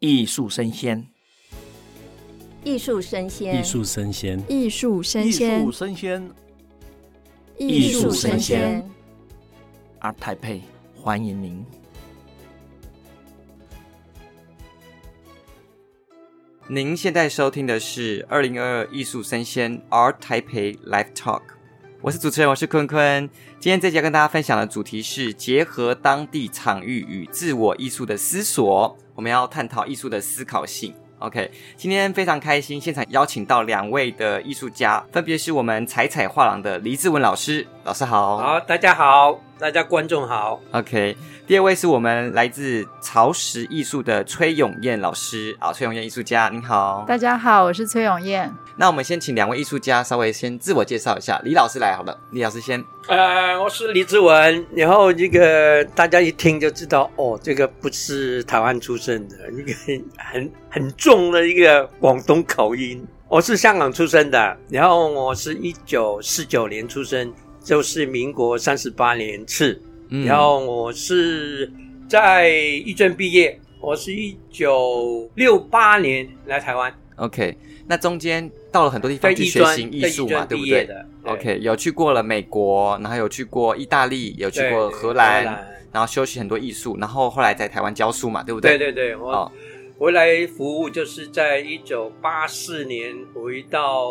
艺术生鲜，艺术生鲜，艺术生鲜，艺术生鲜，艺术生鲜，艺术声鲜。ART TAIPEI，欢迎您。您现在收听的是二零二二艺术生鲜 ART TAIPEI Live Talk，我是主持人，我是坤坤。今天这集要跟大家分享的主题是结合当地场域与自我艺术的思索。我们要探讨艺术的思考性。OK，今天非常开心，现场邀请到两位的艺术家，分别是我们彩彩画廊的黎志文老师，老师好。好，大家好，大家观众好。OK，第二位是我们来自潮石艺术的崔永燕老师啊，崔永燕艺术家，你好。大家好，我是崔永燕。那我们先请两位艺术家稍微先自我介绍一下，李老师来好了，李老师先。呃，我是李志文，然后这个大家一听就知道，哦，这个不是台湾出生的，一个很很重的一个广东口音。我是香港出生的，然后我是一九四九年出生，就是民国三十八年次。嗯，然后我是在艺专毕业，我是一九六八年来台湾。OK。那中间到了很多地方去学习艺术嘛，对不对？OK，有去过了美国，然后有去过意大利，有去过荷兰，然后修习很多艺术，然后后来在台湾教书嘛，对不对？对对对，我回来服务就是在一九八四年回到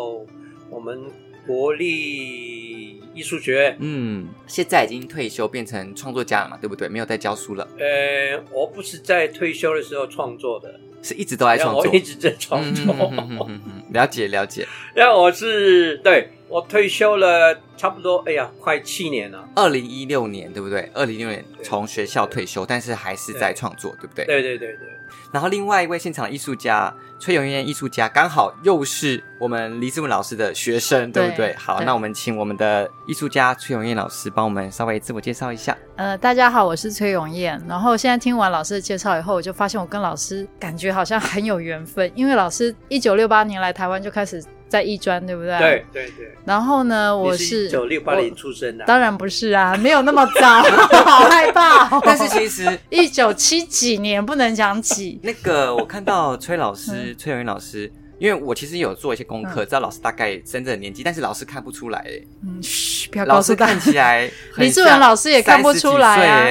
我们国立艺术学院。嗯，现在已经退休，变成创作家了嘛，对不对？没有在教书了。呃，我不是在退休的时候创作的。是一直都在创作，我一直在创作。了解了解。那我是对我退休了差不多，哎呀，快七年了。二零一六年对不对？二零一六年从学校退休，但是还是在创作，对不对？对对对对。然后另外一位现场艺术家崔永燕艺术家，刚好又是我们黎志文老师的学生，对不对？好，那我们请我们的艺术家崔永燕老师帮我们稍微自我介绍一下。呃，大家好，我是崔永燕。然后现在听完老师的介绍以后，我就发现我跟老师感觉好像很有缘分，因为老师一九六八年来台湾就开始。在艺专，对不对？对对对。然后呢，我是一九六八年出生的。当然不是啊，没有那么早，好害怕哦。但是其实一九七几年不能讲几。那个我看到崔老师、崔永元老师，因为我其实有做一些功课，知道老师大概真正的年纪，但是老师看不出来。嗯，嘘，不要告诉他。看起来，李志文老师也看不出来啊。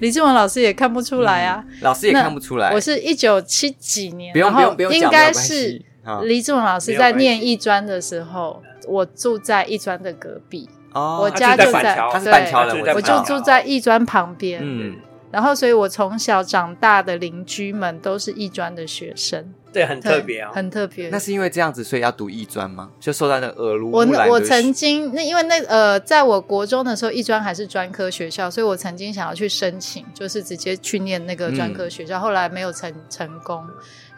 李志文老师也看不出来啊。老师也看不出来。我是一九七几年，不用不用不用讲，应该是。黎志文老师在念艺专的时候，我住在艺专的隔壁。哦，我家就在，他是板桥的，我就住在艺专旁边。嗯，然后所以我从小长大的邻居们都是艺专的学生。对，很特别啊，很特别。那是因为这样子，所以要读艺专吗？就受到那个耳濡。我我曾经那因为那呃，在我国中的时候，艺专还是专科学校，所以我曾经想要去申请，就是直接去念那个专科学校，后来没有成成功。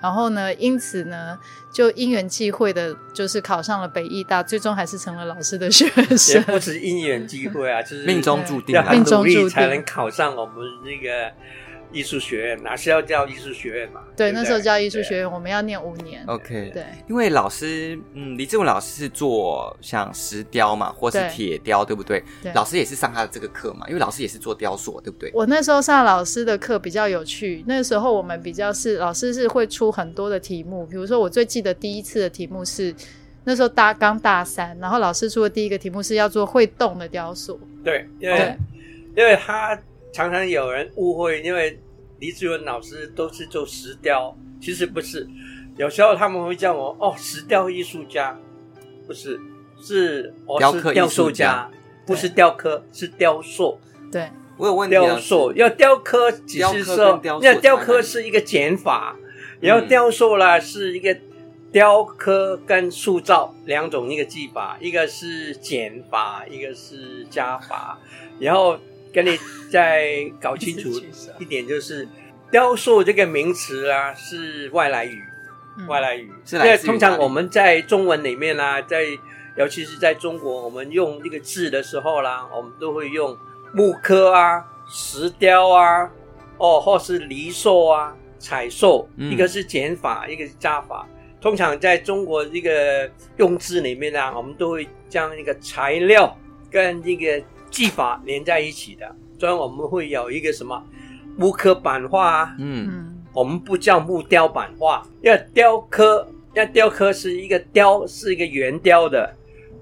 然后呢，因此呢，就因缘际会的，就是考上了北艺大，最终还是成了老师的学生。也不是因缘际会啊，就是命中注定，命中注定才能考上我们那个。艺术学院哪是要叫艺术学院嘛？对，对对那时候叫艺术学院，我们要念五年。OK，对，因为老师，嗯，李志文老师是做像石雕嘛，或是铁雕，对，对不对？对，老师也是上他的这个课嘛，因为老师也是做雕塑，对不对？我那时候上老师的课比较有趣，那时候我们比较是老师是会出很多的题目，比如说我最记得第一次的题目是那时候大刚大三，然后老师出的第一个题目是要做会动的雕塑。对，因为因为他常常有人误会，因为。黎志文老师都是做石雕，其实不是。有时候他们会叫我哦，石雕艺术家，不是，是我是雕塑家，不是雕刻，是雕塑。对，我有问题。雕塑要雕刻，只是说，那雕刻是一个减法，然后雕塑啦是一个雕刻跟塑造两种一个技法，一个是减法，一个是加法，然后。跟你再搞清楚 一点，就是雕塑这个名词啊，是外来语，嗯、外来语。因为通常我们在中文里面啊，在尤其是在中国，我们用这个字的时候啦，我们都会用木刻啊、石雕啊，哦，或是泥塑啊、彩塑，嗯、一个是减法，一个是加法。通常在中国这个用字里面啊，我们都会将一个材料跟一个。技法连在一起的，所以我们会有一个什么木刻版画啊，嗯，我们不叫木雕版画，要雕刻，要雕刻是一个雕是一个圆雕的，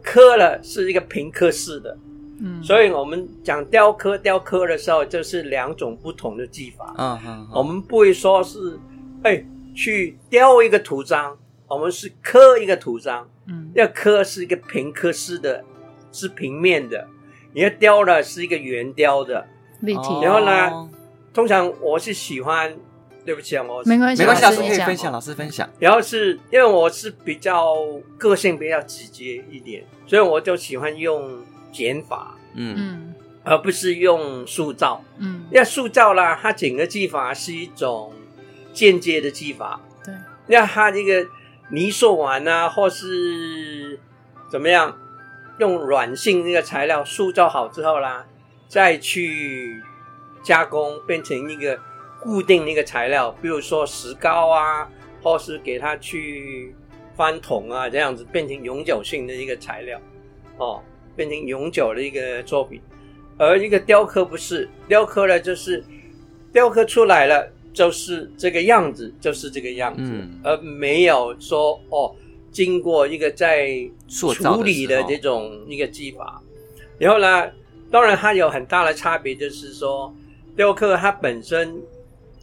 刻了是一个平刻式的。嗯，所以我们讲雕刻雕刻的时候，就是两种不同的技法。嗯嗯，我们不会说是，哎，去雕一个图章，我们是刻一个图章。嗯，要刻是一个平刻式的，是平面的。你要雕的是一个圆雕的。立体。然后呢，通常我是喜欢。对不起啊，我没关系，没关系，老师可以分享，老师分享。然后是因为我是比较个性比较直接一点，所以我就喜欢用减法，嗯，而不是用塑造，嗯，要塑造啦，它整个技法是一种间接的技法，对，那它这个泥塑完啊，或是怎么样，用软性那个材料塑造好之后啦，再去加工变成一个。固定那个材料，比如说石膏啊，或是给它去翻铜啊，这样子变成永久性的一个材料，哦，变成永久的一个作品。而一个雕刻不是，雕刻了就是雕刻出来了就是这个样子，就是这个样子，嗯、而没有说哦，经过一个在处理的这种一个技法。然后呢，当然它有很大的差别，就是说雕刻它本身。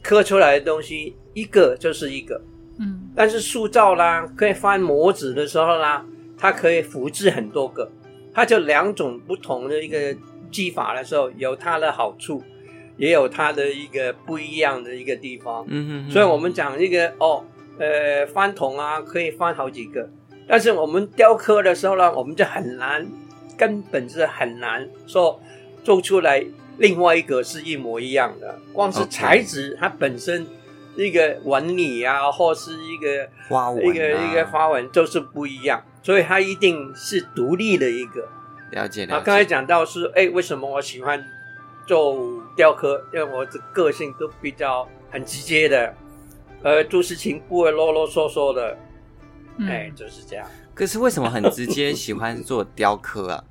刻出来的东西一个就是一个，嗯，但是塑造啦，可以翻模子的时候啦，它可以复制很多个，它就两种不同的一个技法的时候，有它的好处，也有它的一个不一样的一个地方，嗯哼哼，所以我们讲一个哦，呃，翻桶啊，可以翻好几个，但是我们雕刻的时候呢，我们就很难，根本是很难说做出来。另外一个是一模一样的，光是材质，它本身一个纹理啊，或是一个花纹、啊，一个一个花纹就是不一样，所以它一定是独立的一个。了解，了解。啊，刚才讲到是，哎，为什么我喜欢做雕刻？因为我的个性都比较很直接的，呃，做事情不会啰啰嗦嗦的，哎，就是这样。可是为什么很直接喜欢做雕刻啊？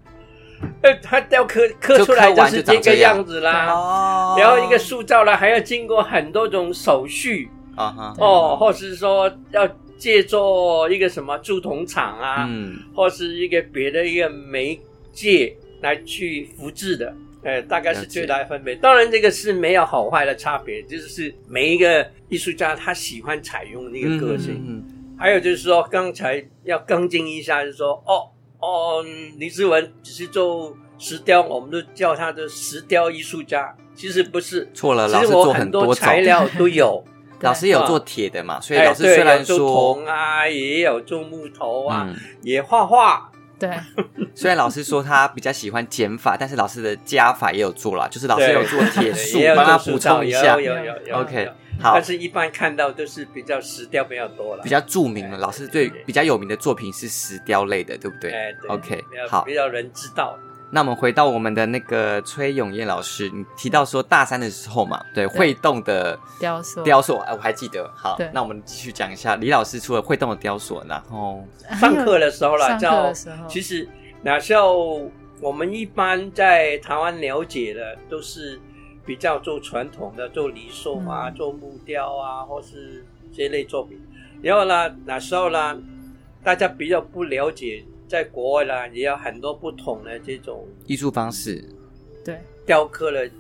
呃，他雕刻刻出来就是这个样子啦，哦。然后一个塑造了还要经过很多种手续。啊哈，哦，或是说要借助一个什么铸铜厂啊，嗯，或是一个别的一个媒介来去复制的，呃，大概是最大的分别。当然，这个是没有好坏的差别，就是每一个艺术家他喜欢采用那个个性。嗯嗯嗯，还有就是说，刚才要更正一下，就是说，哦。哦，李志文只是做石雕，我们都叫他的石雕艺术家。其实不是，错了。老师做很多材料都有，老师有做铁的嘛？所以老师虽然说铜啊，也有做木头啊，也画画。对，虽然老师说他比较喜欢减法，但是老师的加法也有做了，就是老师有做铁树，帮他补充一下。有有有，OK。好，但是一般看到都是比较石雕比较多了，比较著名的老师最比较有名的作品是石雕类的，对不对？哎，OK，好，比较人知道。那我们回到我们的那个崔永业老师，你提到说大三的时候嘛，对，会动的雕塑，雕塑，哎，我还记得。好，那我们继续讲一下李老师除了会动的雕塑，然后上课的时候啦，上课的时候，其实那时候我们一般在台湾了解的都是。比较做传统的，做泥塑啊，做木雕啊，或是这类作品。然后呢，那时候呢，大家比较不了解，在国外呢，也有很多不同的这种艺术方式，对，雕刻的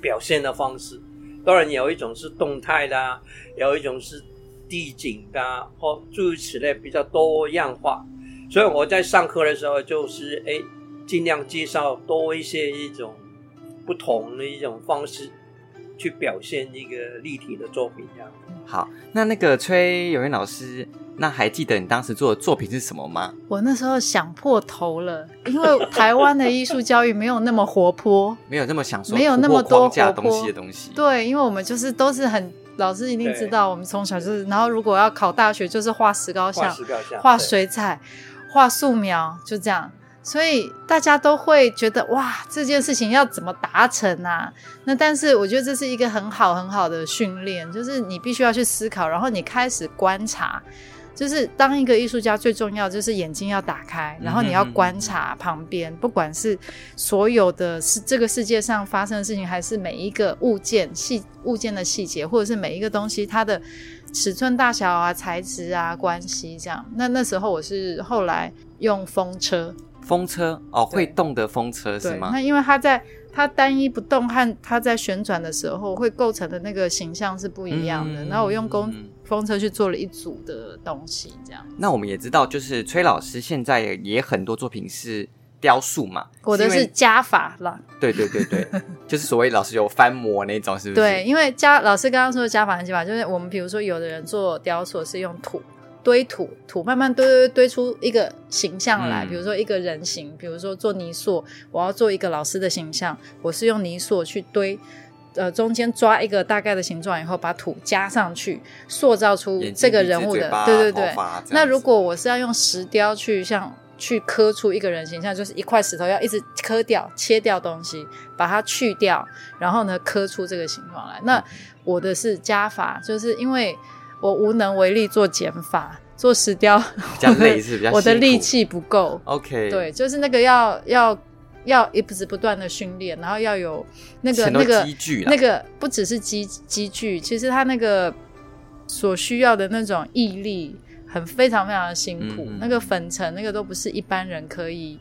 表现的方式。当然有一种是动态的，有一种是地景的，或诸如此类，比较多样化。所以我在上课的时候，就是哎，尽量介绍多一些一种。不同的一种方式去表现一个立体的作品，这样。好，那那个崔永元老师，那还记得你当时做的作品是什么吗？我那时候想破头了，因为台湾的艺术教育没有那么活泼，没有那么想说，没有那么多活泼东西的东西。对，因为我们就是都是很老师一定知道，我们从小就是，然后如果要考大学，就是画石膏像、画水彩、画素描，就这样。所以大家都会觉得哇，这件事情要怎么达成啊？那但是我觉得这是一个很好很好的训练，就是你必须要去思考，然后你开始观察，就是当一个艺术家最重要就是眼睛要打开，然后你要观察旁边，嗯、不管是所有的是这个世界上发生的事情，还是每一个物件细物件的细节，或者是每一个东西它的尺寸大小啊、材质啊、关系这样。那那时候我是后来用风车，风车哦，会动的风车是吗？那因为它在。它单一不动和它在旋转的时候会构成的那个形象是不一样的。然后、嗯、我用风风车去做了一组的东西，这样。那我们也知道，就是崔老师现在也很多作品是雕塑嘛。我的是加法了。对对对对，就是所谓老师有翻模那种，是不是？对，因为加老师刚刚说的加法和技法，就是我们比如说有的人做雕塑是用土。堆土，土慢慢堆堆堆出一个形象来，嗯、比如说一个人形，比如说做泥塑，我要做一个老师的形象，我是用泥塑去堆，呃，中间抓一个大概的形状以后，把土加上去，塑造出这个人物的，对对对。那如果我是要用石雕去像去刻出一个人形象，就是一块石头要一直刻掉、切掉东西，把它去掉，然后呢刻出这个形状来。那我的是加法，就是因为。我无能为力做减法，做石雕，比较累是比较，我的力气不够。OK，对，就是那个要要要一直不断的训练，然后要有那个那个那个不只是积积聚，其实他那个所需要的那种毅力很非常非常的辛苦。嗯、那个粉尘那个都不是一般人可以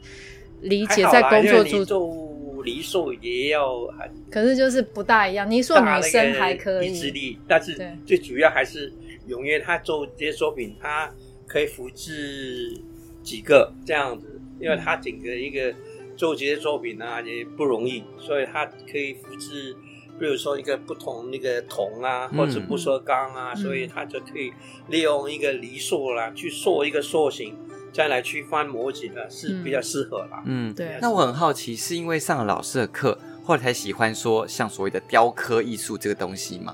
理解，在工作中。泥塑也要很，可是就是不大一样。泥塑女生还可以，意志力，但是最主要还是永远他做这些作品，他可以复制几个这样子，因为他整个一个做这些作品呢、啊、也不容易，所以他可以复制，比如说一个不同那个铜啊，或者不锈钢啊，嗯、所以他就可以利用一个泥塑啦去塑一个塑形。再来去翻模型的是比较适合啦。嗯，对。那我很好奇，是因为上了老师的课，后来才喜欢说像所谓的雕刻艺术这个东西吗？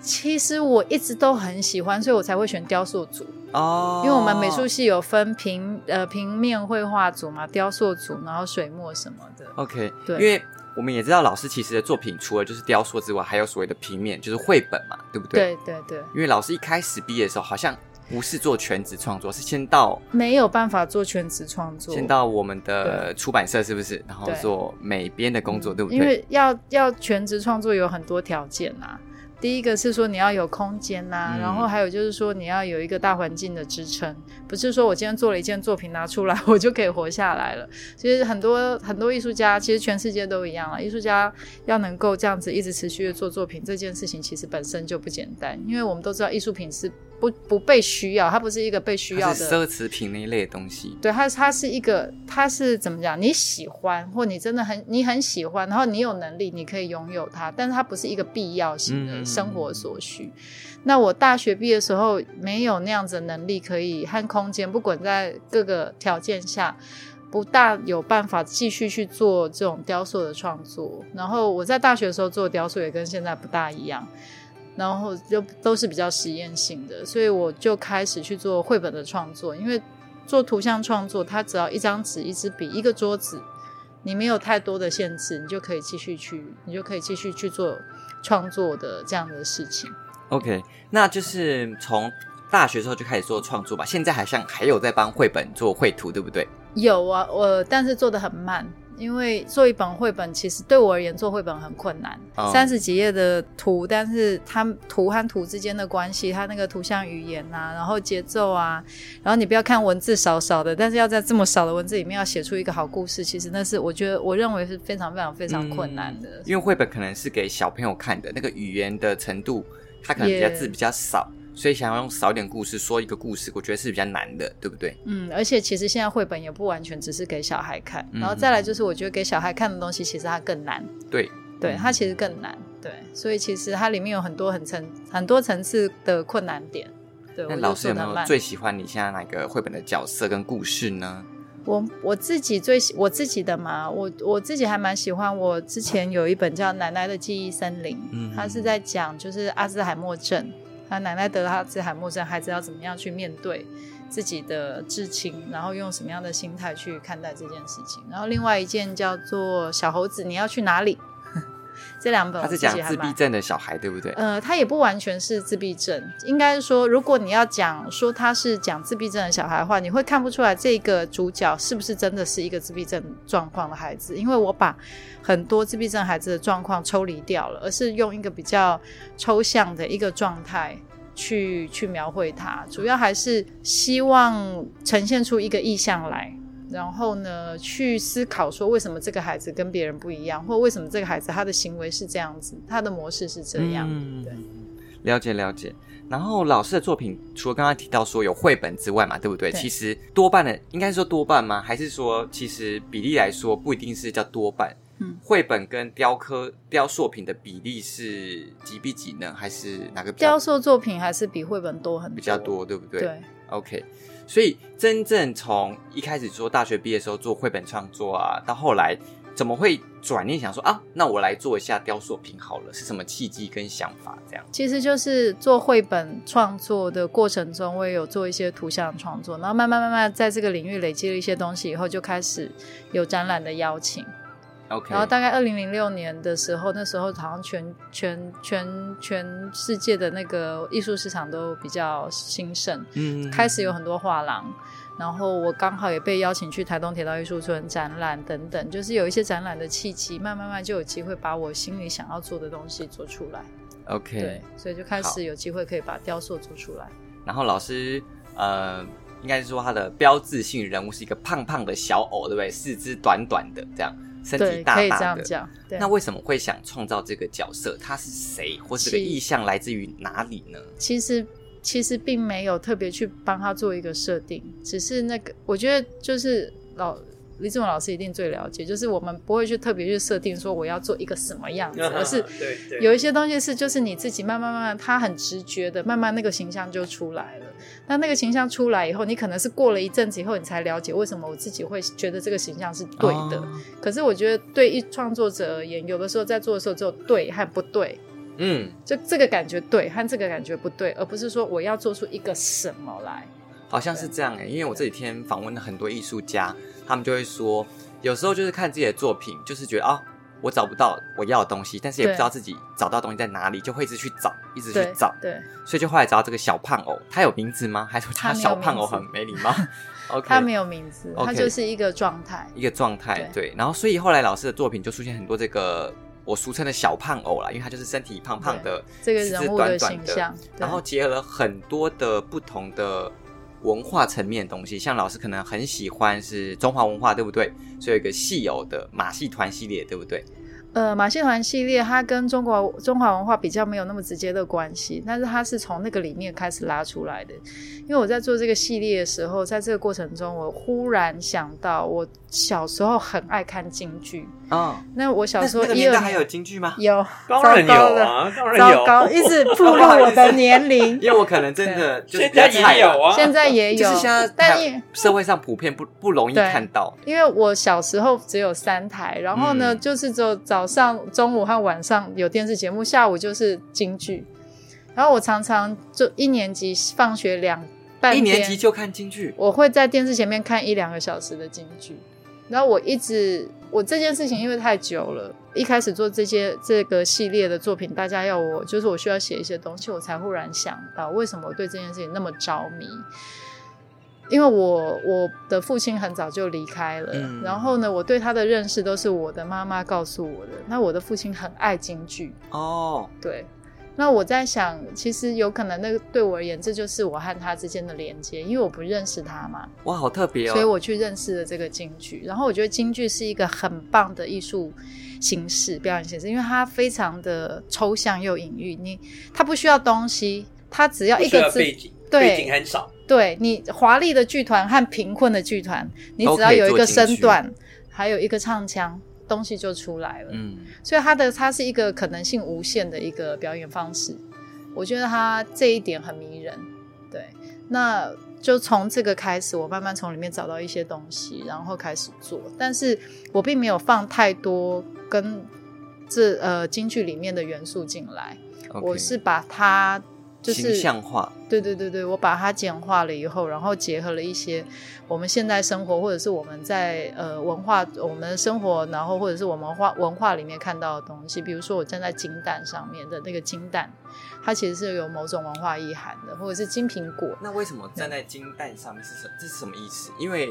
其实我一直都很喜欢，所以我才会选雕塑组哦。因为我们美术系有分平呃平面绘画组嘛，雕塑组，然后水墨什么的。OK，对。因为我们也知道老师其实的作品除了就是雕塑之外，还有所谓的平面，就是绘本嘛，对不对？对对对。因为老师一开始毕业的时候好像。不是做全职创作，是先到没有办法做全职创作，先到我们的出版社是不是？然后做美编的工作，对，对不对？因为要要全职创作有很多条件啊。第一个是说你要有空间呐、啊，嗯、然后还有就是说你要有一个大环境的支撑，不是说我今天做了一件作品拿出来 我就可以活下来了。其实很多很多艺术家，其实全世界都一样啊。艺术家要能够这样子一直持续的做作品，这件事情其实本身就不简单，因为我们都知道艺术品是。不不被需要，它不是一个被需要的奢侈品那一类的东西。对，它它是一个，它是怎么讲？你喜欢，或你真的很你很喜欢，然后你有能力，你可以拥有它，但是它不是一个必要性的生活所需。嗯、那我大学毕业的时候没有那样子的能力，可以和空间，不管在各个条件下，不大有办法继续去做这种雕塑的创作。然后我在大学的时候做雕塑也跟现在不大一样。然后就都是比较实验性的，所以我就开始去做绘本的创作。因为做图像创作，它只要一张纸、一支笔、一个桌子，你没有太多的限制，你就可以继续去，你就可以继续去做创作的这样的事情。OK，那就是从大学时候就开始做创作吧。现在好像还有在帮绘本做绘图，对不对？有啊，我但是做的很慢。因为做一本绘本，其实对我而言做绘本很困难。三十、oh. 几页的图，但是它图和图之间的关系，它那个图像语言啊，然后节奏啊，然后你不要看文字少少的，但是要在这么少的文字里面要写出一个好故事，其实那是我觉得我认为是非常非常非常困难的。嗯、因为绘本可能是给小朋友看的，那个语言的程度，它可能比较字比较少。所以想要用少点故事说一个故事，我觉得是比较难的，对不对？嗯，而且其实现在绘本也不完全只是给小孩看，嗯、然后再来就是我觉得给小孩看的东西其实它更难。对，对，它其实更难。对，所以其实它里面有很多很层很多层次的困难点。对，那老师有没有最喜欢你现在哪个绘本的角色跟故事呢？我我自己最喜我自己的嘛，我我自己还蛮喜欢。我之前有一本叫《奶奶的记忆森林》，嗯，它是在讲就是阿兹海默症。他奶奶得了阿兹海默症，孩子要怎么样去面对自己的至亲，然后用什么样的心态去看待这件事情。然后另外一件叫做小猴子，你要去哪里？这两本他是讲自闭症的小孩，对不对？呃，他也不完全是自闭症，应该是说，如果你要讲说他是讲自闭症的小孩的话，你会看不出来这个主角是不是真的是一个自闭症状况的孩子，因为我把很多自闭症孩子的状况抽离掉了，而是用一个比较抽象的一个状态去去描绘他，主要还是希望呈现出一个意象来。然后呢，去思考说为什么这个孩子跟别人不一样，或为什么这个孩子他的行为是这样子，他的模式是这样。嗯，对，了解了解。然后老师的作品除了刚刚提到说有绘本之外嘛，对不对？对，其实多半的应该说多半吗？还是说其实比例来说不一定是叫多半？嗯，绘本跟雕刻雕塑品的比例是几比几呢？还是哪个比较？雕塑作品还是比绘本多很多？比较多，对不对？对，OK。所以，真正从一开始说大学毕业的时候做绘本创作啊，到后来怎么会转念想说啊，那我来做一下雕塑品好了？是什么契机跟想法？这样？其实就是做绘本创作的过程中，我也有做一些图像创作，然后慢慢慢慢在这个领域累积了一些东西以后，就开始有展览的邀请。然后大概二零零六年的时候，那时候好像全全全全世界的那个艺术市场都比较兴盛，嗯，开始有很多画廊，然后我刚好也被邀请去台东铁道艺术村展览等等，就是有一些展览的契机，慢慢慢就有机会把我心里想要做的东西做出来。OK，对，所以就开始有机会可以把雕塑做出来。然后老师，呃，应该是说他的标志性人物是一个胖胖的小偶，对不对？四肢短短的这样。身体大大的，可以这样讲。对，那为什么会想创造这个角色？他是谁，或是这个意象来自于哪里呢？其实，其实并没有特别去帮他做一个设定，只是那个，我觉得就是老。李志文老师一定最了解，就是我们不会去特别去设定说我要做一个什么样子，而是 有一些东西是就是你自己慢慢慢慢，他很直觉的，慢慢那个形象就出来了。那那个形象出来以后，你可能是过了一阵子以后，你才了解为什么我自己会觉得这个形象是对的。哦、可是我觉得对一创作者而言，有的时候在做的时候只有对和不对，嗯，就这个感觉对和这个感觉不对，而不是说我要做出一个什么来。好像是这样哎、欸，因为我这几天访问了很多艺术家。他们就会说，有时候就是看自己的作品，就是觉得啊、哦，我找不到我要的东西，但是也不知道自己找到东西在哪里，就会一直去找，一直去找。对，对所以就后来找到这个小胖偶，他有名字吗？还是他小胖偶很没礼貌？OK，他没有名字，他就是一个状态，一个状态。对，对，然后所以后来老师的作品就出现很多这个我俗称的小胖偶啦，因为他就是身体胖胖的，这个人物的形象，然后结合了很多的不同的。文化层面的东西，像老师可能很喜欢是中华文化，对不对？所以有一个戏偶的马戏团系列，对不对？呃，马戏团系列它跟中国中华文化比较没有那么直接的关系，但是它是从那个里面开始拉出来的。因为我在做这个系列的时候，在这个过程中，我忽然想到，我小时候很爱看京剧那我小时候一二还有京剧吗？有，当然有啊，当然有，糟糕，一直 暴露我的年龄。因为我可能真的就现在也有啊，现在也有，就是现在但社会上普遍不不容易看到。因为我小时候只有三台，然后呢，嗯、就是只有早上、中午和晚上有电视节目，下午就是京剧。然后我常常就一年级放学两半。一年级就看京剧，我会在电视前面看一两个小时的京剧。然后我一直，我这件事情因为太久了，一开始做这些这个系列的作品，大家要我就是我需要写一些东西，我才忽然想到为什么我对这件事情那么着迷。因为我我的父亲很早就离开了，嗯、然后呢，我对他的认识都是我的妈妈告诉我的。那我的父亲很爱京剧哦，对。那我在想，其实有可能那个对我而言，这就是我和他之间的连接，因为我不认识他嘛。哇，好特别哦！所以我去认识了这个京剧，然后我觉得京剧是一个很棒的艺术形式、表演形式，因为它非常的抽象又隐喻。你它不需要东西，它只要一个字，背景，对，背景很少。对，你华丽的剧团和贫困的剧团，你只要有一个身段，还有一个唱腔。东西就出来了，嗯，所以它的它是一个可能性无限的一个表演方式，我觉得它这一点很迷人，对，那就从这个开始，我慢慢从里面找到一些东西，然后开始做，但是我并没有放太多跟这呃京剧里面的元素进来.我是把它。就是形象化。对对对对，我把它简化了以后，然后结合了一些我们现在生活或者是我们在呃文化我们的生活，然后或者是我们化文化里面看到的东西，比如说我站在金蛋上面的那个金蛋，它其实是有某种文化意涵的，或者是金苹果。那为什么站在金蛋上面是什么？这是什么意思？因为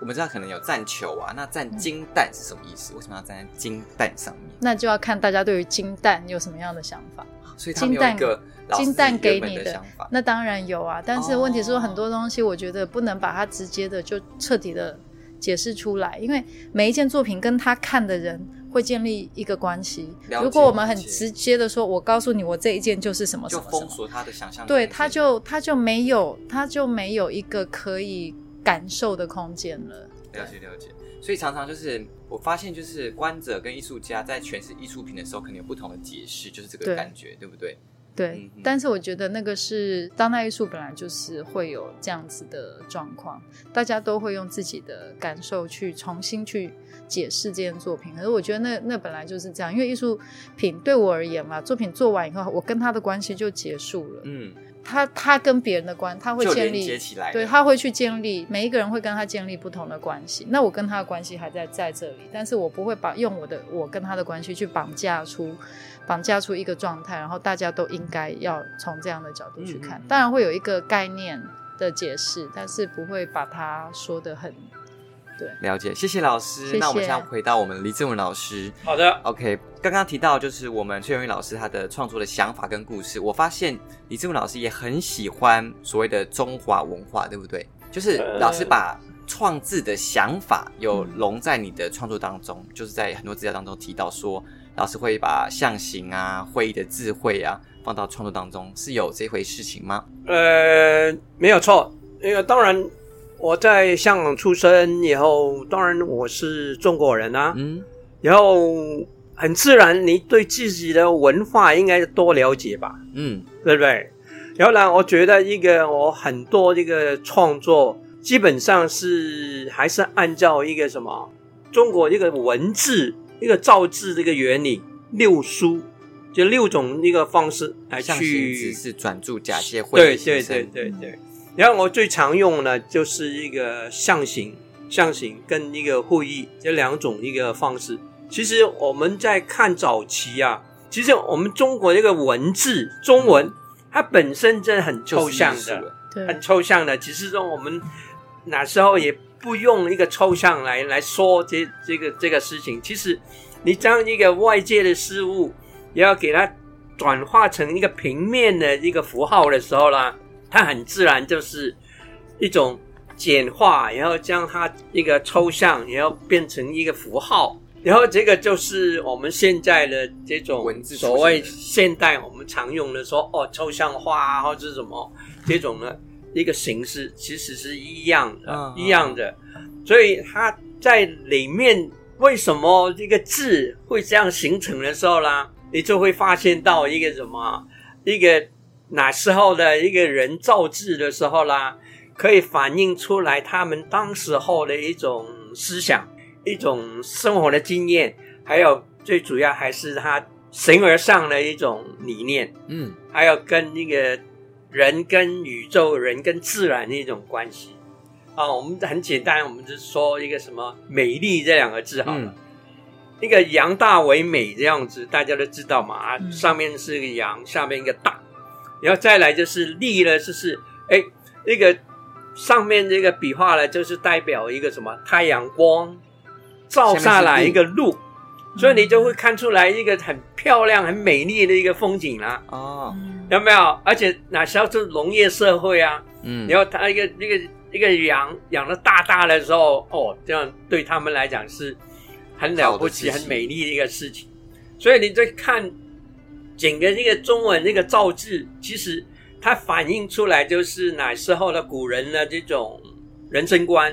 我们知道可能有站球啊，那站金蛋是什么意思？为什么要站在金蛋上面？那就要看大家对于金蛋有什么样的想法。所以他们有一个金蛋给你的想法，那当然有啊。但是问题是说很多东西，我觉得不能把它直接的就彻底的解释出来，因为每一件作品跟他看的人会建立一个关系。如果我们很直接的说，我告诉你，我这一件就是什么什么就封锁他的想象，对，他就他就没有他就没有一个可以感受的空间了。了解了解，所以常常就是我发现，就是观者跟艺术家在诠释艺术品的时候，可能有不同的解释，就是这个感觉，对，对不对？对，嗯、但是我觉得那个是当代艺术本来就是会有这样子的状况，大家都会用自己的感受去重新去解释这件作品。可是我觉得那那本来就是这样，因为艺术品对我而言嘛，作品做完以后，我跟他的关系就结束了。嗯。他他跟别人的关，他会建立，对，他会去建立，每一个人会跟他建立不同的关系。那我跟他的关系还在在这里，但是我不会把用我的我跟他的关系去绑架出绑架出一个状态，然后大家都应该要从这样的角度去看。嗯嗯，当然会有一个概念的解释，但是不会把它说的很。对，了解，谢谢老师。谢谢。那我们现在回到我们李志文老师。好的，OK。刚刚提到就是我们崔永玉老师他的创作的想法跟故事，我发现李志文老师也很喜欢所谓的中华文化，对不对？就是老师把创字的想法有融在你的创作当中，嗯、就是在很多资料当中提到说，老师会把象形啊、会议的智慧啊放到创作当中，是有这回事情吗？呃，没有错，因为当然。我在香港出生以后，当然我是中国人啊。嗯，然后很自然，你对自己的文化应该多了解吧？嗯，对不对？然后呢，我觉得一个我很多这个创作，基本上是还是按照一个什么中国一个文字一个造字这个原理，六书就六种一个方式来去，只是转注假借会，对对对对对。然后我最常用的就是一个象形、象形跟一个会意这两种一个方式。其实我们在看早期啊，其实我们中国这个文字中文，它本身真的很抽象的，很抽象的。只是说我们那时候也不用一个抽象来来说这这个这个事情。其实你将一个外界的事物，也要给它转化成一个平面的一个符号的时候啦。它很自然就是一种简化，然后将它一个抽象，然后变成一个符号，然后这个就是我们现在的这种文字，所谓现代我们常用的说哦，抽象化或者什么这种的一个形式，其实是一样的，嗯、一样的。所以它在里面为什么这个字会这样形成的时候啦，你就会发现到一个什么一个。哪时候的一个人造字的时候啦，可以反映出来他们当时候的一种思想、一种生活的经验，还有最主要还是他形而上的一种理念。嗯，还有跟那个人跟宇宙、人跟自然的一种关系。啊，我们很简单，我们就说一个什么“美丽”这两个字好了。嗯，一个杨大为美这样子，大家都知道嘛。啊，上面是个阳，下面一个大。然后再来就是立了，就是哎，那个上面这个笔画呢，就是代表一个什么太阳光照下来一个路，所以你就会看出来一个很漂亮、很美丽的一个风景啦。哦，有没有？而且那时候是农业社会啊，嗯，然后他一个一个一个羊养的大大的时候，哦，这样对他们来讲是很了不起、很美丽的一个事情。所以你在看。整个这个中文这个造字，其实它反映出来就是那时候的古人的这种人生观，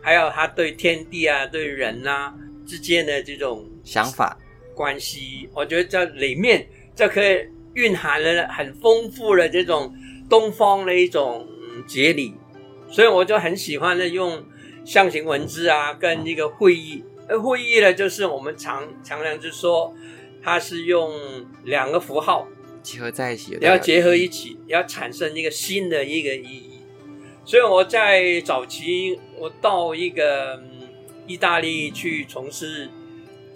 还有他对天地啊、对人啊之间的这种想法关系。我觉得这里面这可以蕴含了很丰富的这种东方的一种哲理，所以我就很喜欢的用象形文字啊，跟一个会议。而会议呢，就是我们常常常就说。它是用两个符号，结合在一起，要结合一起，要产生一个新的一个意义。所以我在早期，我到一个意大利去从事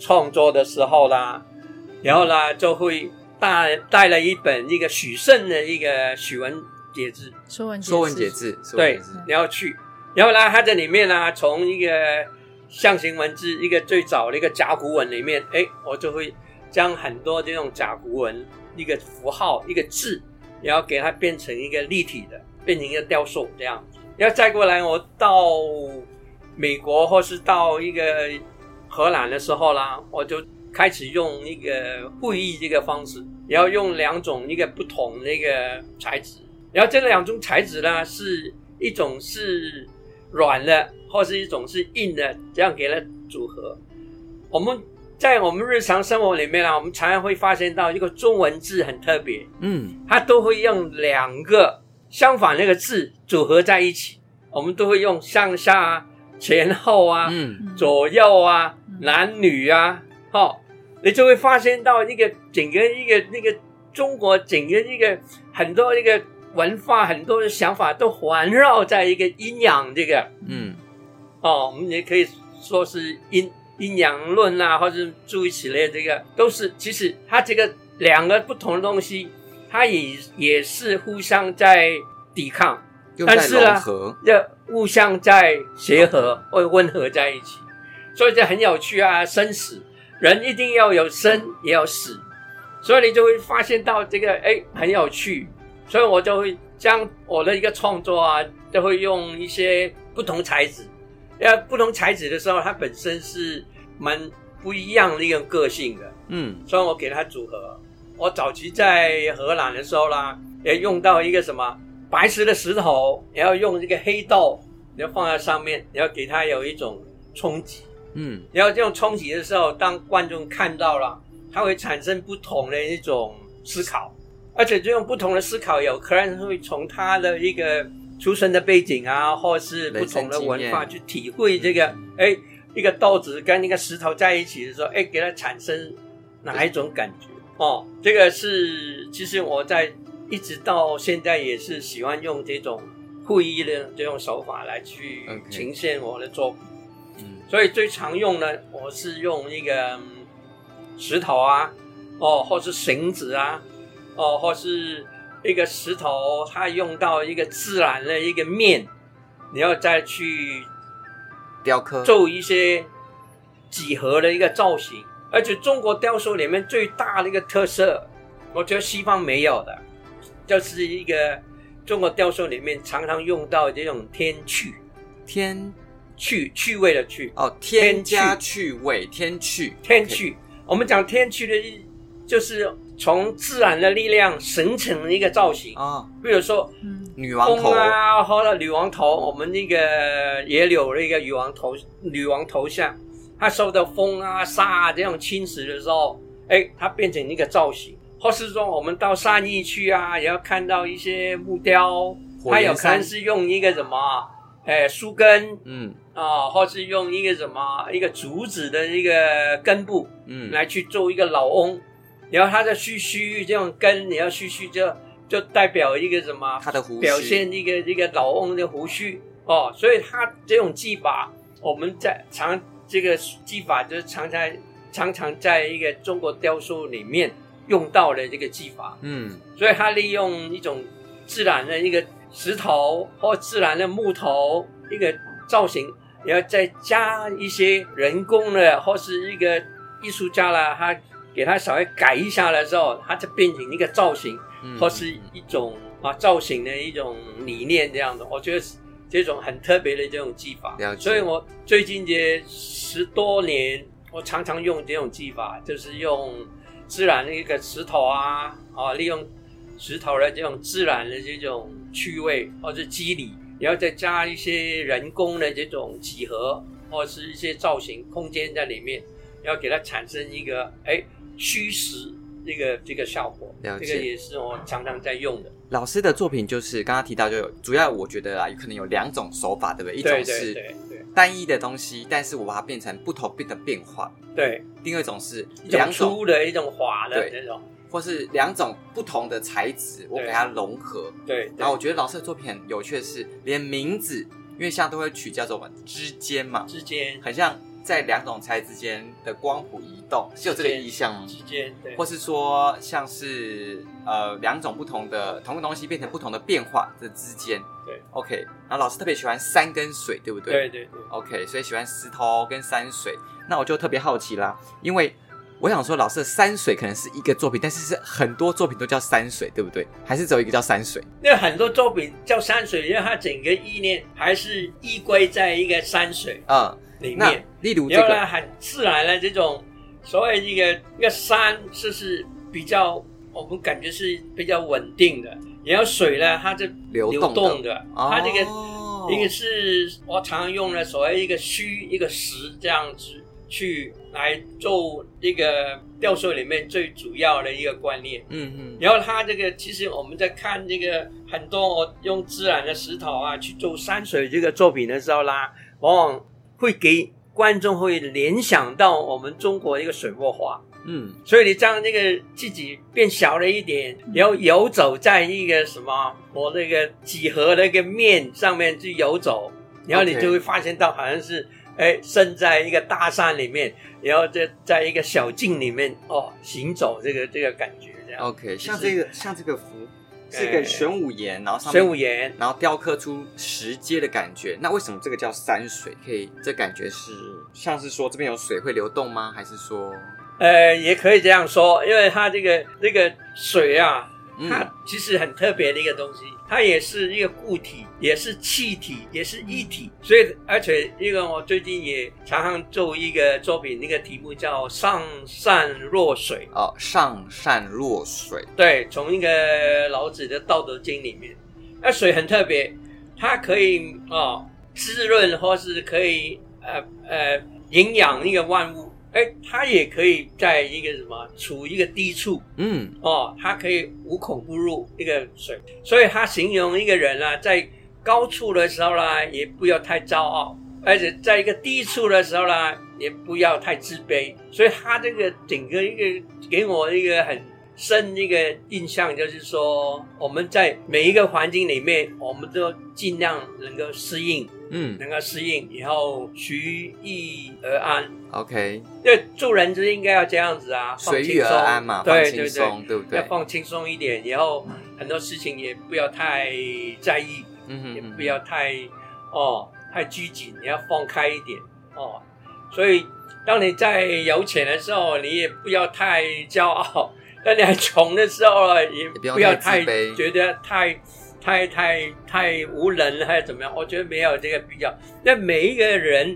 创作的时候啦，然后呢就会带带了一本一个许慎的一个《许文解字》，《说文说文解字》对，然后去，然后呢，它在里面呢，从一个象形文字，一个最早的一个甲骨文里面，哎，我就会将很多这种甲骨文一个符号一个字，然后给它变成一个立体的。变成一个雕塑这样，要再过来，我到美国或是到一个荷兰的时候啦，我就开始用一个会议这个方式，然后用两种一个不同的一个材质，然后这两种材质呢，是一种是软的，或是一种是硬的，这样给它组合。我们在我们日常生活里面啊，我们常常会发现到一个中文字很特别，嗯，它都会用两个。相反那个字组合在一起，我们都会用上下啊、前后啊、嗯、左右啊、男女啊，好，你就会发现到一个整个一个那个中国整个一个很多一个文化很多的想法都环绕在一个阴阳这个，嗯，哦，我们也可以说是阴阴阳论啊，或者诸如此类，这个都是其实它这个两个不同的东西。它也也是互相在抵抗，但是呢，要互相在协和或温和在一起，所以这很有趣啊。生死，人一定要有生也有死，所以你就会发现到这个哎很有趣，所以我就会将我的一个创作啊，就会用一些不同材质，要不同材质的时候，它本身是蛮不一样的一个个性的，嗯，所以我给它组合。我早期在荷兰的时候啦，也用到一个什么白石的石头，然后用这个黑豆，然后放在上面，然后给它有一种冲击，嗯，然后这种冲击的时候，当观众看到了，它会产生不同的一种思考，而且这种不同的思考有可能会从他的一个出生的背景啊，或是不同的文化去体会这个，哎，一个豆子跟一个石头在一起的时候，哎，给它产生哪一种感觉？哦，这个是其实我在一直到现在也是喜欢用这种会意的这种手法来去呈现我的作品。所以最常用的我是用一个石头啊，哦，或是绳子啊，哦，或是一个石头，它用到一个自然的一个面，你要再去雕刻，做一些几何的一个造型。而且中国雕塑里面最大的一个特色，我觉得西方没有的，就是一个中国雕塑里面常常用到这种天趣，天。趣趣味的趣。哦，添加趣。味，天趣。天趣。我们讲天趣的意，就是从自然的力量形成一个造型。啊，比如说女王头。啊，或者女王头，我们那个也有那个女王头，女王头像。它受到风啊、沙啊这种侵蚀的时候，哎，它变成一个造型。或是说，我们到山里去啊，也要看到一些木雕，它有可能是用一个什么，哎，树根，嗯，啊，或是用一个什么一个竹子的一个根部，嗯，来去做一个老翁。然后它的须须这种根，你要须须就就代表一个什么？它的胡须，表现一个一个老翁的胡须哦。所以它这种技法，我们在常。这个技法就是常常常常在一个中国雕塑里面用到的这个技法，嗯，所以他利用一种自然的一个石头或自然的木头一个造型，然后再加一些人工的或是一个艺术家啦，他给他稍微改一下的时候，它就变成一个造型，嗯，或是一种啊造型的一种理念这样的，我觉得是。这种很特别的这种技法，所以我最近这十多年，我常常用这种技法，就是用自然的一个石头啊，啊，利用石头的这种自然的这种趣味或者肌理，然后再加一些人工的这种几何或者是一些造型空间在里面，要给它产生一个哎虚实这个这个效果，这个也是我常常在用的。老师的作品就是刚刚提到，就有主要我觉得啊，有可能有两种手法，对不对？一种是单一的东西，但是我把它变成不同变的变化。对，第二种是两种。粗的一种滑的那种。或是两种不同的材质，我给它融合。对。然后我觉得老师的作品很有趣的是，连名字，因为像都会取叫做什么之间嘛，之间，很像在两种材之间的光谱移动，是有这个意向吗？之间，对。或是说像是呃两种不同的同个东西变成不同的变化的之间。对。OK，然后老师特别喜欢山跟水，对不对？对对对。OK，所以喜欢石头跟山水。那我就特别好奇啦，因为我想说，老师的山水可能是一个作品，但是是很多作品都叫山水，对不对？还是只有一个叫山水？因为很多作品叫山水，因为它整个意念还是依归在一个山水啊里面。例如这个，然后很自然的这种所谓一个一个山，就是比较我们感觉是比较稳定的。然后水呢，它是流动的，它这个、哦、一个是我常常用的所谓一个虚一个实这样子。去来做这个雕塑里面最主要的一个观念，嗯嗯，然后它这个其实我们在看这个很多我用自然的石头啊去做山水这个作品的时候啦，往往会给观众会联想到我们中国一个水墨画，嗯，所以你将那个自己变小了一点，然后游走在一个什么我那个几何那个面上面去游走，然后你就会发现到好像是。哎，身在一个大山里面，然后在在一个小径里面哦行走，这个这个感觉这样。OK，像这个像这个符是一个玄武岩，然后上面玄武岩，然后雕刻出石阶的感觉。那为什么这个叫山水？可以，这感觉是像是说这边有水会流动吗？还是说？呃，也可以这样说，因为它这个这个水啊。它其实很特别的一个东西，它也是一个固体，也是气体，也是液体。所以，而且一个我最近也常常做一个作品，那个题目叫“上善若水”。哦，上善若水。对，从一个老子的《道德经》里面，那水很特别，它可以哦滋润，或是可以呃呃营养一个万物。哎，它也可以在一个什么处一个低处，嗯，哦，它可以无孔不入一个水，所以它形容一个人啊，在高处的时候呢，也不要太骄傲，而且在一个低处的时候呢，也不要太自卑，所以它这个整个一个给我一个很深一个印象，就是说我们在每一个环境里面，我们都尽量能够适应。嗯，能够适应，以后随遇而安。OK，对，做人就应该要这样子啊，随遇而安嘛，对对对，对不对？要放轻松一点，然后很多事情也不要太在意，嗯哼，也不要太哦太拘谨，你要放开一点哦。所以，当你在有钱的时候，你也不要太骄傲；当你还穷的时候，也不要太觉得太。太太太无能了还是怎么样？我觉得没有这个必要。那每一个人，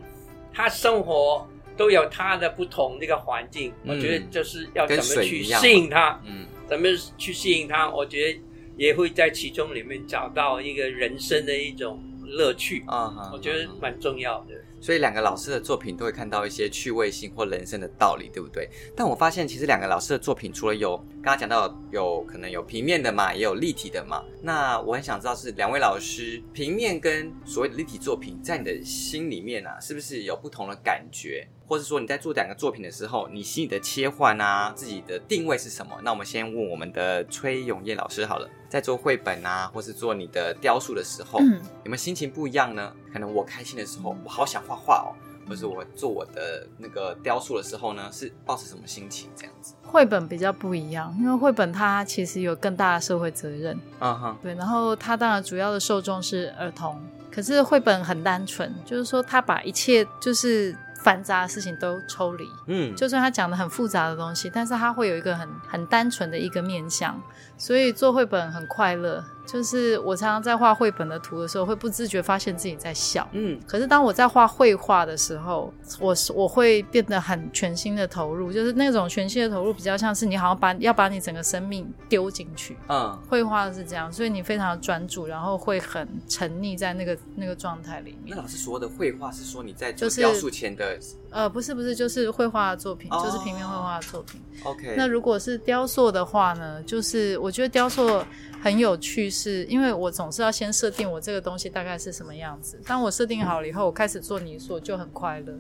他生活都有他的不同这个环境，嗯、我觉得就是要怎么去适应他，嗯，怎么去适应他？我觉得也会在其中里面找到一个人生的一种乐趣啊，嗯、我觉得蛮重要的。所以两个老师的作品都会看到一些趣味性或人生的道理，对不对？但我发现其实两个老师的作品除了有刚刚讲到有可能有平面的嘛，也有立体的嘛。那我很想知道是两位老师平面跟所谓的立体作品，在你的心里面啊，是不是有不同的感觉？或是说你在做两个作品的时候，你心里的切换啊，自己的定位是什么？那我们先问我们的崔永业老师好了。在做绘本啊，或是做你的雕塑的时候，嗯、有没有心情不一样呢？可能我开心的时候，我好想画画哦，或是我做我的那个雕塑的时候呢，是抱着什么心情这样子？绘本比较不一样，因为绘本它其实有更大的社会责任，嗯哼，对，然后它当然主要的受众是儿童，可是绘本很单纯，就是说它把一切就是。繁杂的事情都抽离，嗯，就算他讲的很复杂的东西，但是他会有一个很很单纯的一个面向，所以做绘本很快乐。就是我常常在画绘本的图的时候，会不自觉发现自己在笑。嗯，可是当我在画绘画的时候，我我会变得很全心的投入，就是那种全心的投入，比较像是你好像把要把你整个生命丢进去。嗯，绘画是这样，所以你非常的专注，然后会很沉溺在那个那个状态里面。那老师说的绘画是说你在做雕塑前的？就是、呃，不是不是，就是绘画的作品，哦、就是平面绘画的作品。OK。那如果是雕塑的话呢？就是我觉得雕塑。很有趣，是因为我总是要先设定我这个东西大概是什么样子。当我设定好了以后，我开始做泥塑就很快乐，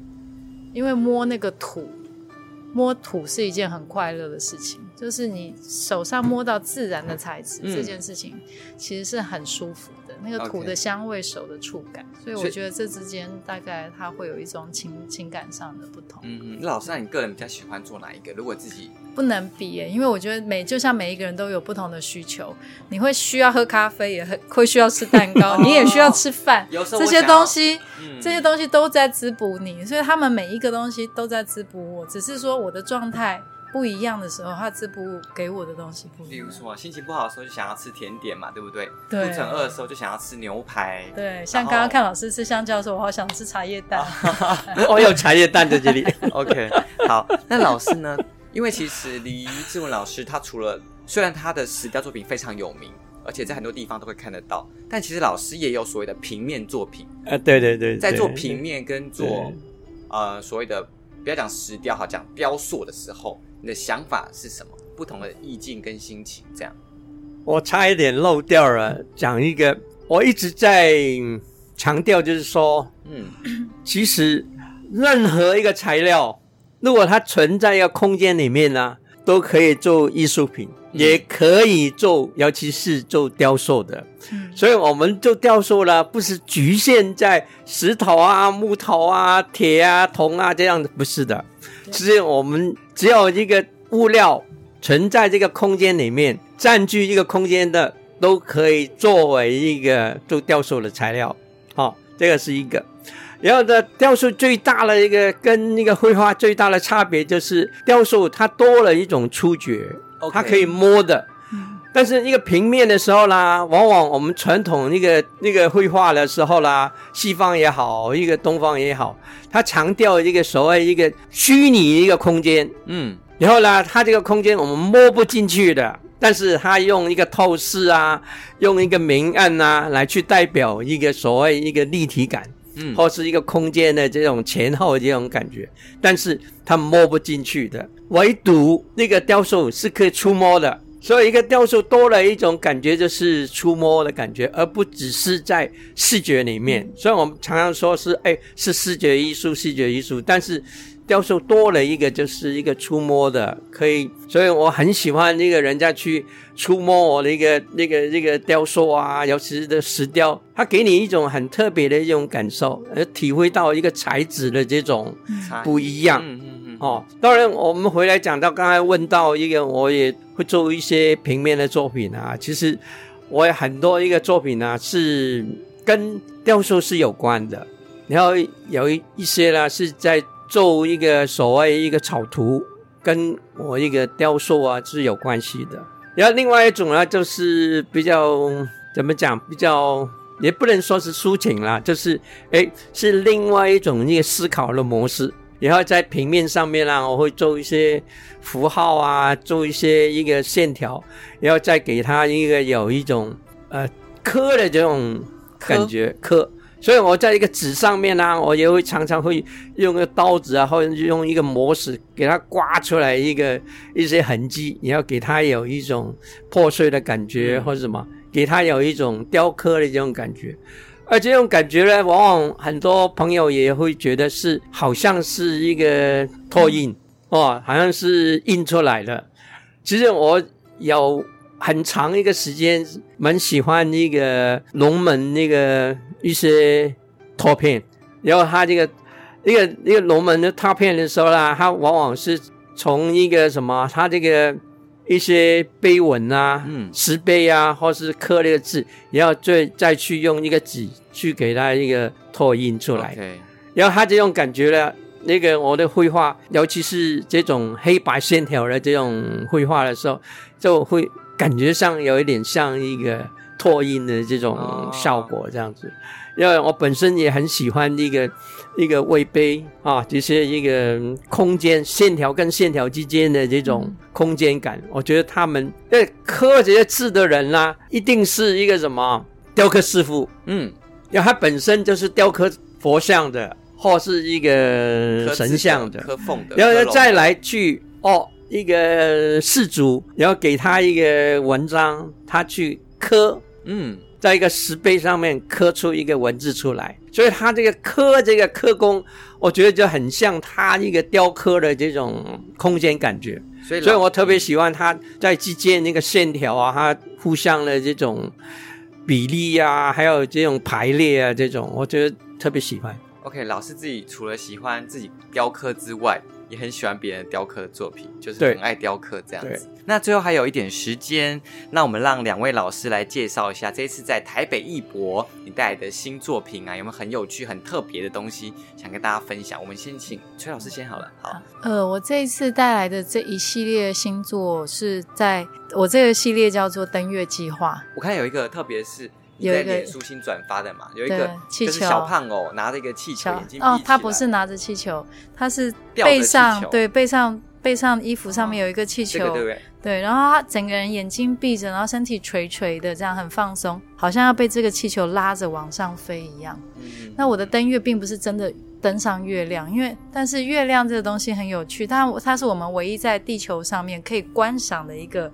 因为摸那个土，摸土是一件很快乐的事情，就是你手上摸到自然的材质，嗯、这件事情其实是很舒服的。那个土的香味，手的触感所以我觉得这之间大概它会有一种情情感上的不同。嗯嗯，老师，那你个人比较喜欢做哪一个？如果自己不能比耶，因为我觉得每就像每一个人都有不同的需求，你会需要喝咖啡，也会需要吃蛋糕，你也需要吃饭，这些东西，嗯、这些东西都在滋补你，所以他们每一个东西都在滋补我，只是说我的状态。不一样的时候，他滋补给我的东西不一样。比如说，心情不好的时候就想要吃甜点嘛，对不对？对。肚子饿的时候就想要吃牛排。对，像刚刚看老师吃香蕉的时候，我好想吃茶叶蛋。我有茶叶蛋在这里。OK，好。那老师呢？因为其实李志文老师他除了虽然他的石雕作品非常有名，而且在很多地方都会看得到，但其实老师也有所谓的平面作品。啊，对对对，对。在做平面跟做呃所谓的不要讲石雕，好讲雕塑的时候。你的想法是什么？不同的意境跟心情，这样。我差一点漏掉了，讲一个，我一直在强调，就是说，嗯，其实任何一个材料，如果它存在一个空间里面呢、啊，都可以做艺术品，嗯、也可以做，尤其是做雕塑的。嗯、所以我们做雕塑呢，不是局限在石头啊、木头啊、铁啊、铜啊这样的，不是的。其实我们只有一个物料存在这个空间里面，占据一个空间的，都可以作为一个做雕塑的材料。好，这个是一个。然后呢，雕塑最大的一个跟那个绘画最大的差别就是，雕塑它多了一种触觉，Okay. 它可以摸的。但是一个平面的时候啦，往往我们传统那个那个绘画的时候啦，西方也好，一个东方也好，它强调一个所谓一个虚拟一个空间，嗯，然后呢，它这个空间我们摸不进去的，但是它用一个透视啊，用一个明暗啊来去代表一个所谓一个立体感，嗯，或是一个空间的这种前后这种感觉，但是它摸不进去的，唯独那个雕塑是可以触摸的。所以，一个雕塑多了一种感觉，就是触摸的感觉，而不只是在视觉里面。所以我们常常说是，哎，是视觉艺术，视觉艺术。但是，雕塑多了一个，就是一个触摸的，可以。所以我很喜欢那个人家去触摸我的一个那个那个雕塑啊，尤其是的石雕，它给你一种很特别的一种感受，而体会到一个材质的这种不一样。嗯哦，当然，我们回来讲到刚才问到一个，我也会做一些平面的作品啊。其实我有很多一个作品呢，是跟雕塑是有关的，然后有一一些呢是在做一个所谓一个草图，跟我一个雕塑啊是有关系的。然后另外一种呢，就是比较怎么讲，比较也不能说是抒情啦，就是诶是另外一种一个思考的模式。然后在平面上面呢、我会做一些符号啊，做一些一个线条，然后再给它一个有一种呃刻的这种感觉刻。所以我在一个纸上面呢、啊，我也会常常会用个刀子啊，或者用一个磨石给它刮出来一个一些痕迹，然后给它有一种破碎的感觉，或者什么，给它有一种雕刻的这种感觉。而这种感觉呢，往往很多朋友也会觉得是好像是一个拓印哦，好像是印出来的。其实我有很长一个时间蛮喜欢那个龙门那个一些拓片，然后他这个那个那个龙门的拓片的时候啦，他往往是从一个什么，他这个。一些碑文啊，嗯，石碑啊，或是刻那个字，然后再再去用一个纸去给他一个拓印出来。然后他这种感觉呢，那个我的绘画，尤其是这种黑白线条的这种绘画的时候，就会感觉上有一点像一个拓印的这种效果，这样子。Oh. 因为我本身也很喜欢一个。一个魏碑啊，就是一个空间线条跟线条之间的这种空间感，嗯、我觉得他们在刻这些字的人啦、啊，一定是一个什么雕刻师傅，嗯，因为他本身就是雕刻佛像的，或是一个神像的，然后再来去哦一个氏族，然后给他一个文章，他去刻，嗯，在一个石碑上面刻出一个文字出来，所以他这个刻这个刻工，我觉得就很像他一个雕刻的这种空间感觉。所以，所以我特别喜欢他在之间那个线条啊，他互相的这种比例啊，还有这种排列啊，这种我觉得特别喜欢。OK，老师自己除了喜欢自己雕刻之外，也很喜欢别人雕刻的作品，就是很爱雕刻这样子。那最后还有一点时间，那我们让两位老师来介绍一下这一次在台北艺博你带来的新作品啊，有没有很有趣、很特别的东西想跟大家分享？我们先请崔老师先好了。好，呃，我这一次带来的这一系列新作是在我这个系列叫做“登月计划”。我看有一个特别是。有一个书新转发的嘛，有一个气球小胖哦拿着一个气球，眼睛哦，他不是拿着气球，他是背上对背上背上衣服上面有一个气球，对对对，对，然后他整个人眼睛闭着，然后身体垂垂的，这样很放松，好像要被这个气球拉着往上飞一样。嗯，那我的登月并不是真的登上月亮，因为但是月亮这个东西很有趣，它它是我们唯一在地球上面可以观赏的一个。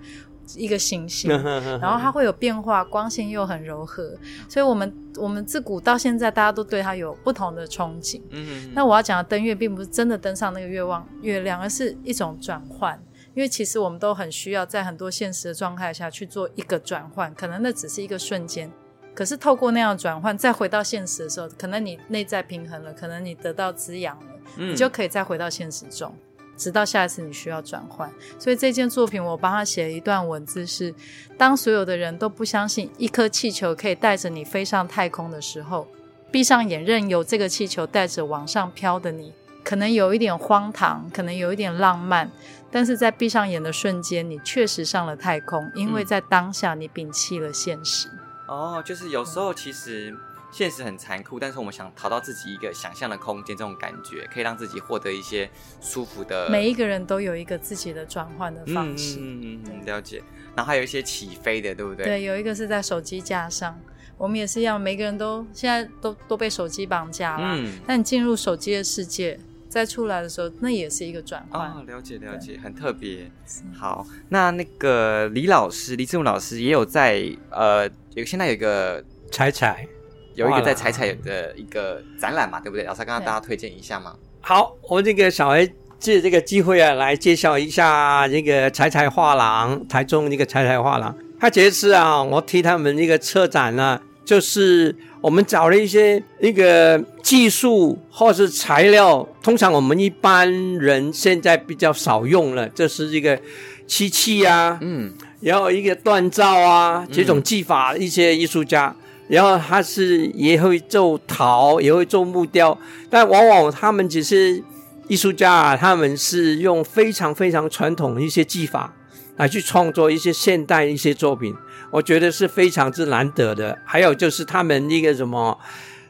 一个行星，然后它会有变化，光线又很柔和，所以我们我们自古到现在，大家都对它有不同的憧憬。嗯，那我要讲的登月，并不是真的登上那个月望月亮，而是一种转换。因为其实我们都很需要在很多现实的状态下去做一个转换，可能那只是一个瞬间，可是透过那样转换，再回到现实的时候，可能你内在平衡了，可能你得到滋养了，你就可以再回到现实中。直到下一次你需要转换，所以这件作品我帮他写了一段文字是：当所有的人都不相信一颗气球可以带着你飞上太空的时候，闭上眼任由这个气球带着往上飘的你，可能有一点荒唐，可能有一点浪漫，但是在闭上眼的瞬间，你确实上了太空，因为在当下你摒弃了现实。哦，就是有时候其实。现实很残酷，但是我们想逃到自己一个想象的空间，这种感觉可以让自己获得一些舒服的。每一个人都有一个自己的转换的方式，嗯嗯，了解。然后还有一些起飞的，对不对？对，有一个是在手机架上，我们也是一样，每个人都现在都都被手机绑架了。嗯，但你进入手机的世界，再出来的时候，那也是一个转换。哦，了解了解，很特别。好，那那个李老师，李志武老师也有在呃，有现在有一个彩彩。有一个在彩彩的一个展览嘛，对不对？老师刚刚大家推荐一下嘛。好，我这个小孩借这个机会啊，来介绍一下这个彩彩画廊，台中一个彩彩画廊。他这次啊，我替他们一个策展呢，就是我们找了一些一个技术或是材料，通常我们一般人现在比较少用了，这是一个漆器啊，嗯，然后一个锻造啊，这种技法，嗯、一些艺术家。然后他是也会做陶，也会做木雕，但往往他们只是艺术家啊，他们是用非常非常传统的一些技法来去创作一些现代一些作品，我觉得是非常之难得的。还有就是他们一个什么，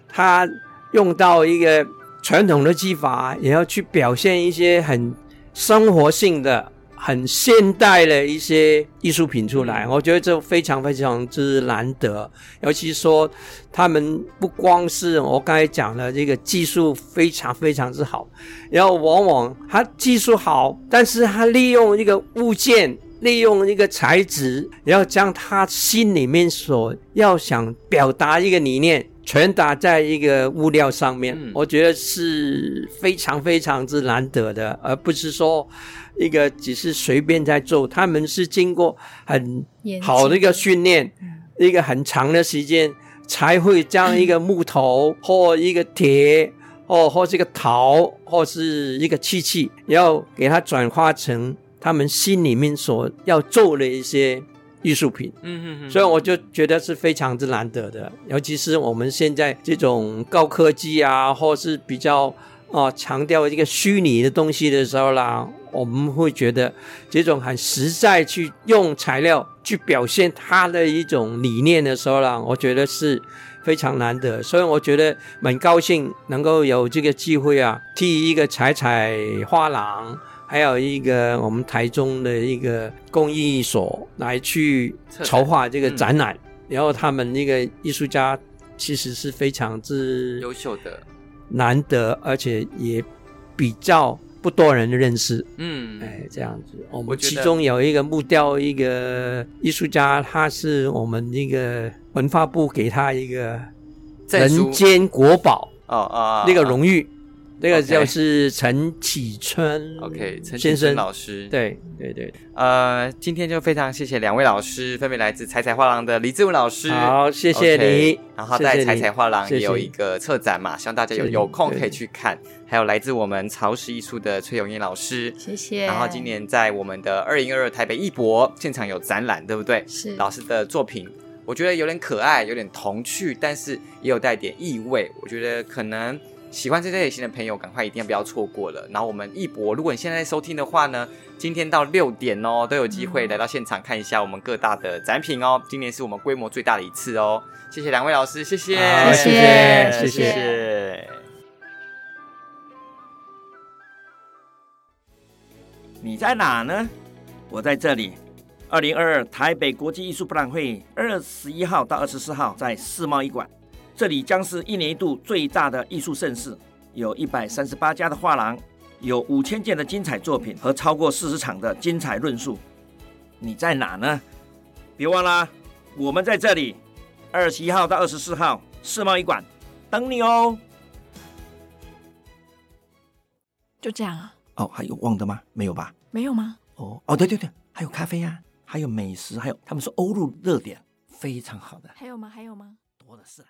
他用到一个传统的技法，也要去表现一些很生活性的。很现代的一些艺术品出来，我觉得这非常非常之难得。尤其说，他们不光是我刚才讲的这个技术非常非常之好，然后往往他技术好，但是他利用一个物件，利用一个材质，然后将他心里面所要想表达一个理念传达在一个物料上面，我觉得是非常非常之难得的，而不是说。一个只是随便在做，他们是经过很好的一个训练，一个很长的时间，才会将一个木头或一个铁或或是一个陶或是一个漆器，要给它转化成他们心里面所要做的一些艺术品。嗯嗯嗯，所以我就觉得是非常之难得的，尤其是我们现在这种高科技啊，或是比较啊强调一个虚拟的东西的时候啦。我们会觉得这种很实在去用材料去表现它的一种理念的时候呢，我觉得是非常难得，所以我觉得蛮高兴能够有这个机会啊，替一个彩彩画廊，还有一个我们台中的一个工艺所来去筹划这个展览，然后他们那个艺术家其实是非常之优秀的，难得，而且也比较。不多人认识，嗯，哎，这样子，我们其中有一个木雕一个艺术家，他是我们那个文化部给他一个人间国宝哦哦，那个荣誉。这个就是陈启春，OK，陈先生。老师，对对对，呃，今天就非常谢谢两位老师，分别来自彩彩画廊的李志文老师，好，谢谢你，然后在彩彩画廊也有一个策展嘛，希望大家有有空可以去看，还有来自我们曹石艺术的崔永彦老师，谢谢，然后今年在我们的二零二二台北艺博现场有展览，对不对？是。老师的作品，我觉得有点可爱，有点童趣，但是也有带点意味，我觉得可能。喜欢这类型的朋友，赶快一定要不要错过了。然后我们一博，如果你现在收听的话呢，今天到六点哦，都有机会来到现场看一下我们各大的展品哦。今年是我们规模最大的一次哦。谢谢两位老师，谢谢，谢谢，谢谢。你在哪呢？我在这里。二零二二台北国际艺术博览会，二十一号到二十四号在世贸一馆。这里将是一年一度最大的艺术盛事，有一百三十八家的画廊，有五千件的精彩作品和超过四十场的精彩论述。你在哪呢？别忘了，我们在这里，二十一号到二十四号世贸一馆等你哦。就这样啊？哦，还有忘的吗？没有吧？没有吗？哦哦，对对对，还有咖啡啊，还有美食，还有他们说欧陆热点非常好的。还有吗？还有吗？多的是。